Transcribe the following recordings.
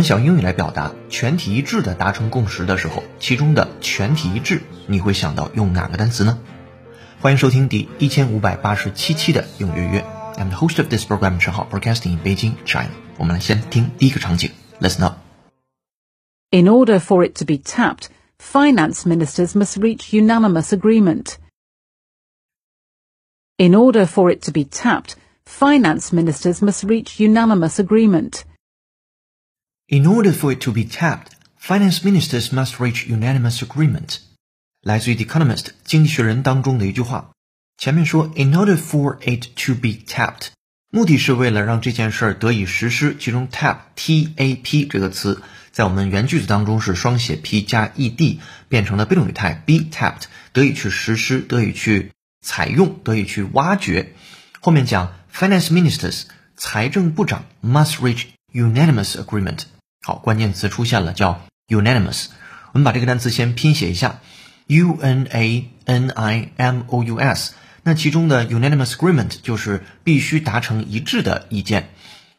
当我们想用英语来表达全体一致的达成共识的时候，其中的全体一致，你会想到用哪个单词呢？欢迎收听第一千五百八十七期的用约约。I'm the host of this program, 陈浩，broadcasting in Beijing, China。我们来先听第一个场景，Listen up。In order for it to be tapped, finance ministers must reach unanimous agreement. In order for it to be tapped, finance ministers must reach unanimous agreement. In order for it to be tapped, finance ministers must reach unanimous agreement. 来自于《The Economist》经济学人当中的一句话，前面说 In order for it to be tapped，目的是为了让这件事儿得以实施。其中 tap t a p 这个词在我们原句子当中是双写 p 加 e d 变成了被动语态 be tapped，得以去实施，得以去采用，得以去挖掘。后面讲 finance ministers 财政部长 must reach unanimous agreement。好，关键词出现了，叫 unanimous。我们把这个单词先拼写一下，u n a n i m o u s。那其中的 unanimous agreement 就是必须达成一致的意见。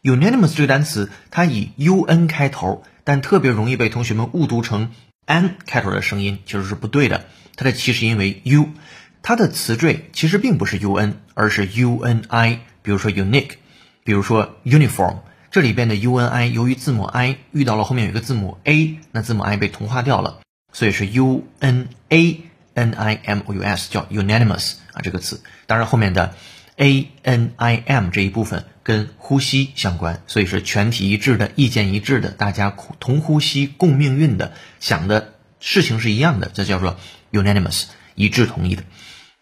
unanimous 这个单词它以 u n 开头，但特别容易被同学们误读成 n 开头的声音，其实是不对的。它的其实音为 u，它的词缀其实并不是 u n，而是 u n i。比如说 unique，比如说 uniform。这里边的 u n i 由于字母 i 遇到了后面有一个字母 a，那字母 i 被同化掉了，所以是 u n a n i m o u s，叫 unanimous 啊这个词。当然后面的 a n i m 这一部分跟呼吸相关，所以是全体一致的、意见一致的、大家同呼吸共命运的、想的事情是一样的，这叫做 unanimous，一致同意的。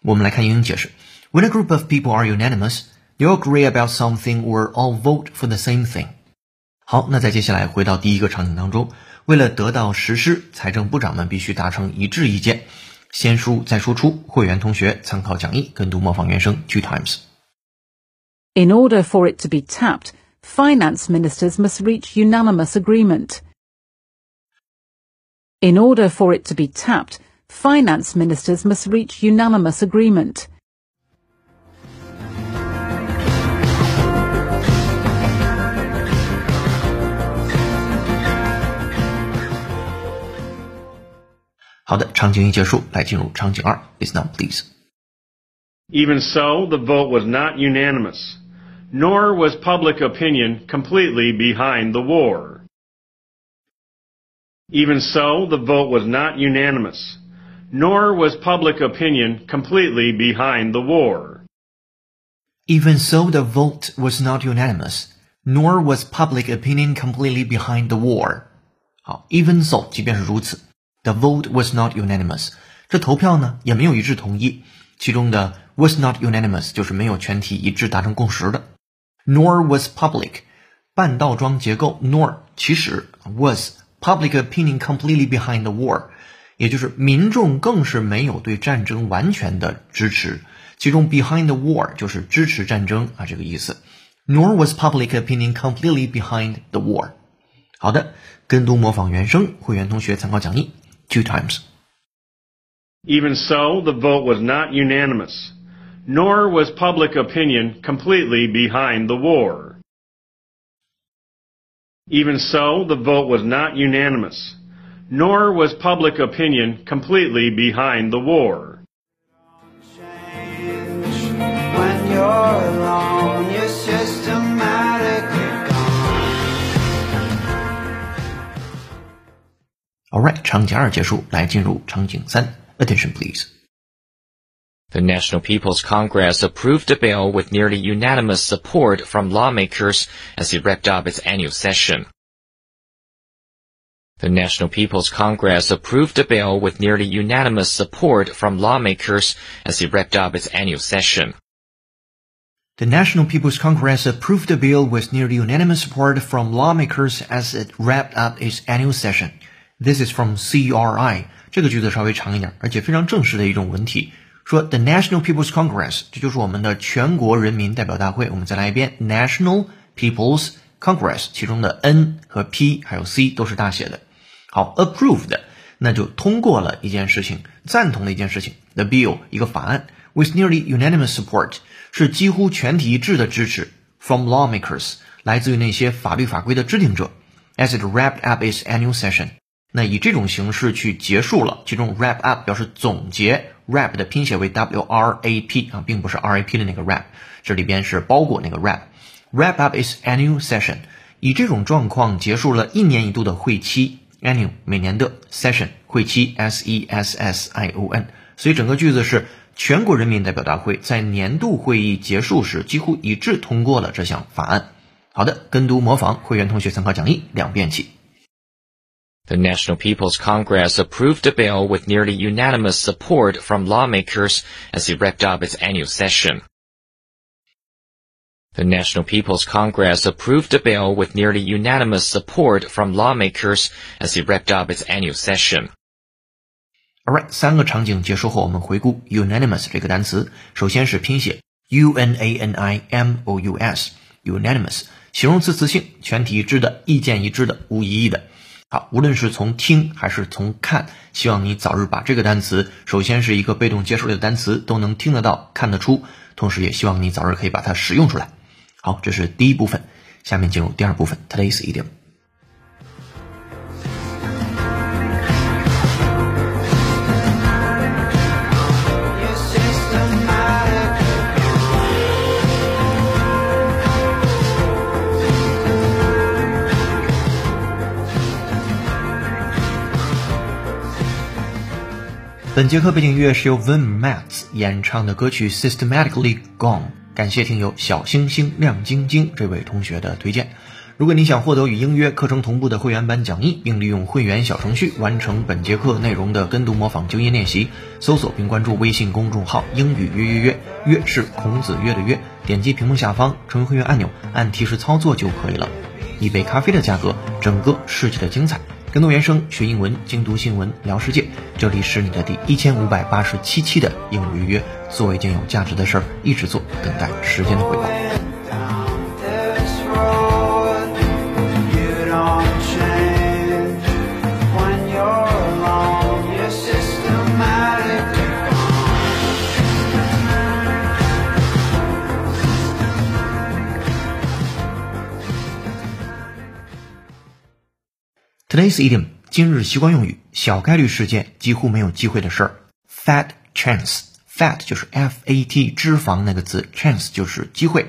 我们来看英语解释：When a group of people are unanimous。You agree about something or all vote for the same thing。好，那再接下来回到第一个场景当中，为了得到实施，财政部长们必须达成一致意见。先输再输出，会员同学参考讲义，跟读模仿原声 two times。In order for it to be tapped, finance ministers must reach unanimous agreement. In order for it to be tapped, finance ministers must reach unanimous agreement. Listen up, please. Even so, the vote was not unanimous, nor was public opinion completely behind the war. Even so, the vote was not unanimous, nor was public opinion completely behind the war. Even so, the vote was not unanimous, nor was public opinion completely behind the war. 好，even so，即便是如此。 The vote was not unanimous，这投票呢也没有一致同意。其中的 was not unanimous 就是没有全体一致达成共识的。Nor was public，半倒装结构 nor 其实 was public opinion completely behind the war，也就是民众更是没有对战争完全的支持。其中 behind the war 就是支持战争啊这个意思。Nor was public opinion completely behind the war。好的，跟读模仿原声，会员同学参考讲义。Two times. Even so, the vote was not unanimous, nor was public opinion completely behind the war. Even so, the vote was not unanimous, nor was public opinion completely behind the war. Alright，场景二结束，来进入场景三。Attention, please. The National People's Congress approved the bill with nearly unanimous support from lawmakers as it wrapped up its annual session. The National People's Congress approved the bill with nearly unanimous support from lawmakers as it wrapped up its annual session. The National People's Congress approved the bill with nearly unanimous support from lawmakers as it wrapped up its annual session. This is from CRI。这个句子稍微长一点，而且非常正式的一种文体。说 The National People's Congress，这就是我们的全国人民代表大会。我们再来一遍 National People's Congress，其中的 N 和 P 还有 C 都是大写的。好，approved，那就通过了一件事情，赞同的一件事情。The bill，一个法案，with nearly unanimous support，是几乎全体一致的支持。From lawmakers，来自于那些法律法规的制定者。as it wrapped up its annual session。那以这种形式去结束了，其中 wrap up 表示总结，wrap 的拼写为 W R A P 啊，并不是 R A P 的那个 wrap，这里边是包裹那个 wrap。wrap up is annual session，以这种状况结束了一年一度的会期，annual 每年的 session 会期 S E S S I O N，所以整个句子是全国人民代表大会在年度会议结束时几乎一致通过了这项法案。好的，跟读模仿会员同学参考讲义两遍起。The National People's Congress approved the bill with nearly unanimous support from lawmakers as it wrapped up its annual session. The National People's Congress approved the bill with nearly unanimous support from lawmakers as it wrapped up its annual session. Alright，三个场景结束后，我们回顾 unanimous 这个单词。首先是拼写 u n a n i m o u s，unanimous，形容词词性，全体一致的，意见一致的，无异议的。 好，无论是从听还是从看，希望你早日把这个单词，首先是一个被动接受类的单词，都能听得到、看得出，同时也希望你早日可以把它使用出来。好，这是第一部分，下面进入第二部分，Today's idiom。本节课背景音乐是由 Vin Mats 演唱的歌曲 Systematically Gone，感谢听友小星星亮晶晶这位同学的推荐。如果你想获得与英约课程同步的会员版讲义，并利用会员小程序完成本节课内容的跟读模仿纠音练习，搜索并关注微信公众号“英语约约约”，约是孔子约的约，点击屏幕下方成为会员按钮，按提示操作就可以了。一杯咖啡的价格，整个世界的精彩。跟读原声学英文，精读新闻聊世界。这里是你的第一千五百八十七期的英语预约，做一件有价值的事儿，一直做，等待时间的回报。Today's idiom 今日习惯用语，小概率事件，几乎没有机会的事儿。Fat chance，fat 就是 f a t 脂肪那个字，chance 就是机会。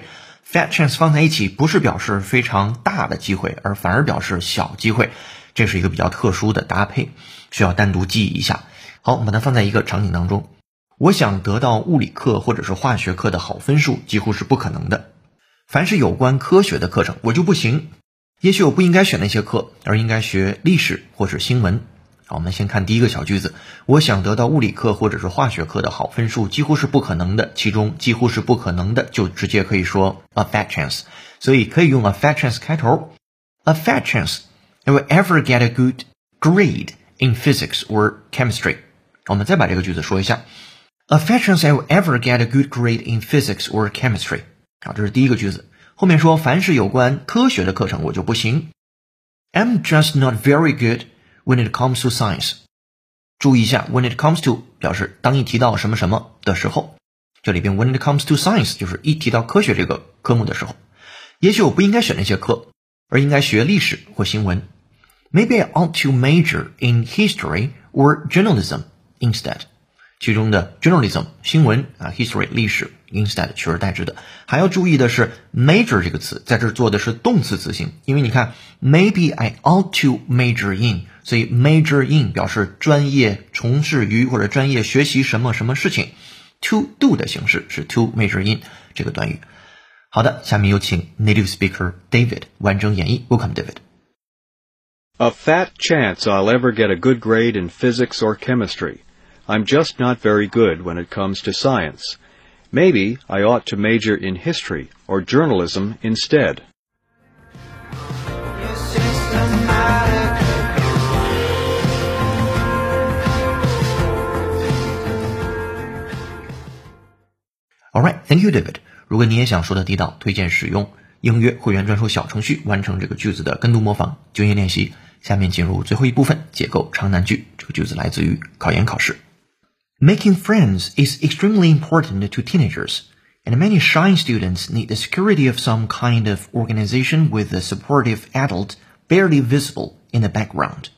Fat chance 放在一起，不是表示非常大的机会，而反而表示小机会。这是一个比较特殊的搭配，需要单独记忆一下。好，我们把它放在一个场景当中。我想得到物理课或者是化学课的好分数，几乎是不可能的。凡是有关科学的课程，我就不行。也许我不应该选那些课，而应该学历史或是新闻。好，我们先看第一个小句子。我想得到物理课或者是化学课的好分数，几乎是不可能的。其中几乎是不可能的，就直接可以说 a fat chance。所以可以用 a fat chance 开头。A fat chance I will ever get a good grade in physics or chemistry。我们再把这个句子说一下。A fat chance I will ever get a good grade in physics or chemistry。好，这是第一个句子。后面说，凡是有关科学的课程，我就不行。I'm just not very good when it comes to science。注意一下，when it comes to 表示当一提到什么什么的时候，这里边 when it comes to science 就是一提到科学这个科目的时候。也许我不应该选那些课，而应该学历史或新闻。Maybe I ought to major in history or journalism instead。其中的 journalism 新闻啊，history 历史。instead 取而代之的，还要注意的是 major 这个词在这儿做的是动词词性，因为你看 maybe I ought to major in，所以 major in 表示专业从事于或者专业学习什么什么事情，to do 的形式是 to major in 这个短语。好的，下面有请 native speaker David 完整演绎，Welcome David。A fat chance I'll ever get a good grade in physics or chemistry. I'm just not very good when it comes to science. Maybe I ought to major in history or journalism instead. Alright, thank you, David. 如果你也想说的地道，推荐使用英约会员专属小程序完成这个句子的跟读模仿、就业练习。下面进入最后一部分，结构长难句。这个句子来自于考研考试。 Making friends is extremely important to teenagers, and many shy students need the security of some kind of organization with a supportive adult barely visible in the background.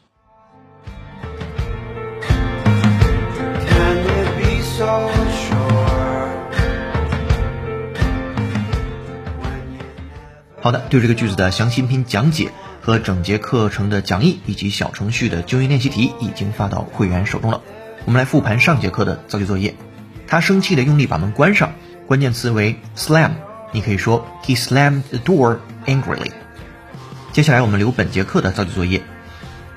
Can you be so sure? When you 好的，对这个句子的详细音频讲解和整节课程的讲义以及小程序的纠音练习题已经发到会员手中了。 我们来复盘上节课的造句作业。他生气的用力把门关上，关键词为 slam，你可以说 he slammed the door angrily。接下来我们留本节课的造句作业。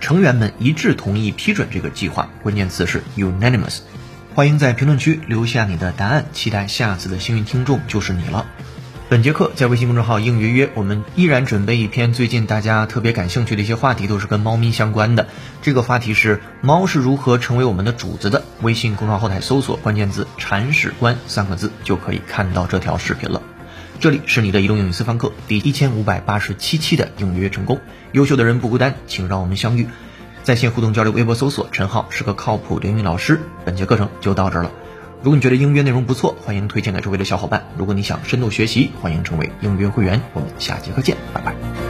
成员们一致同意批准这个计划，关键词是 unanimous。欢迎在评论区留下你的答案，期待下次的幸运听众就是你了。本节课在微信公众号“应约约”，我们依然准备一篇最近大家特别感兴趣的一些话题，都是跟猫咪相关的。这个话题是猫是如何成为我们的主子的。微信公众号后台搜索关键字“铲屎官”三个字，就可以看到这条视频了。这里是你的移动英语私房课第一千五百八十七期的应约约成功。优秀的人不孤单，请让我们相遇。在线互动交流，微博搜索“陈浩是个靠谱的英语老师”。本节课程就到这儿了。如果你觉得英约内容不错，欢迎推荐给周围的小伙伴。如果你想深度学习，欢迎成为英约会员。我们下节课见，拜拜。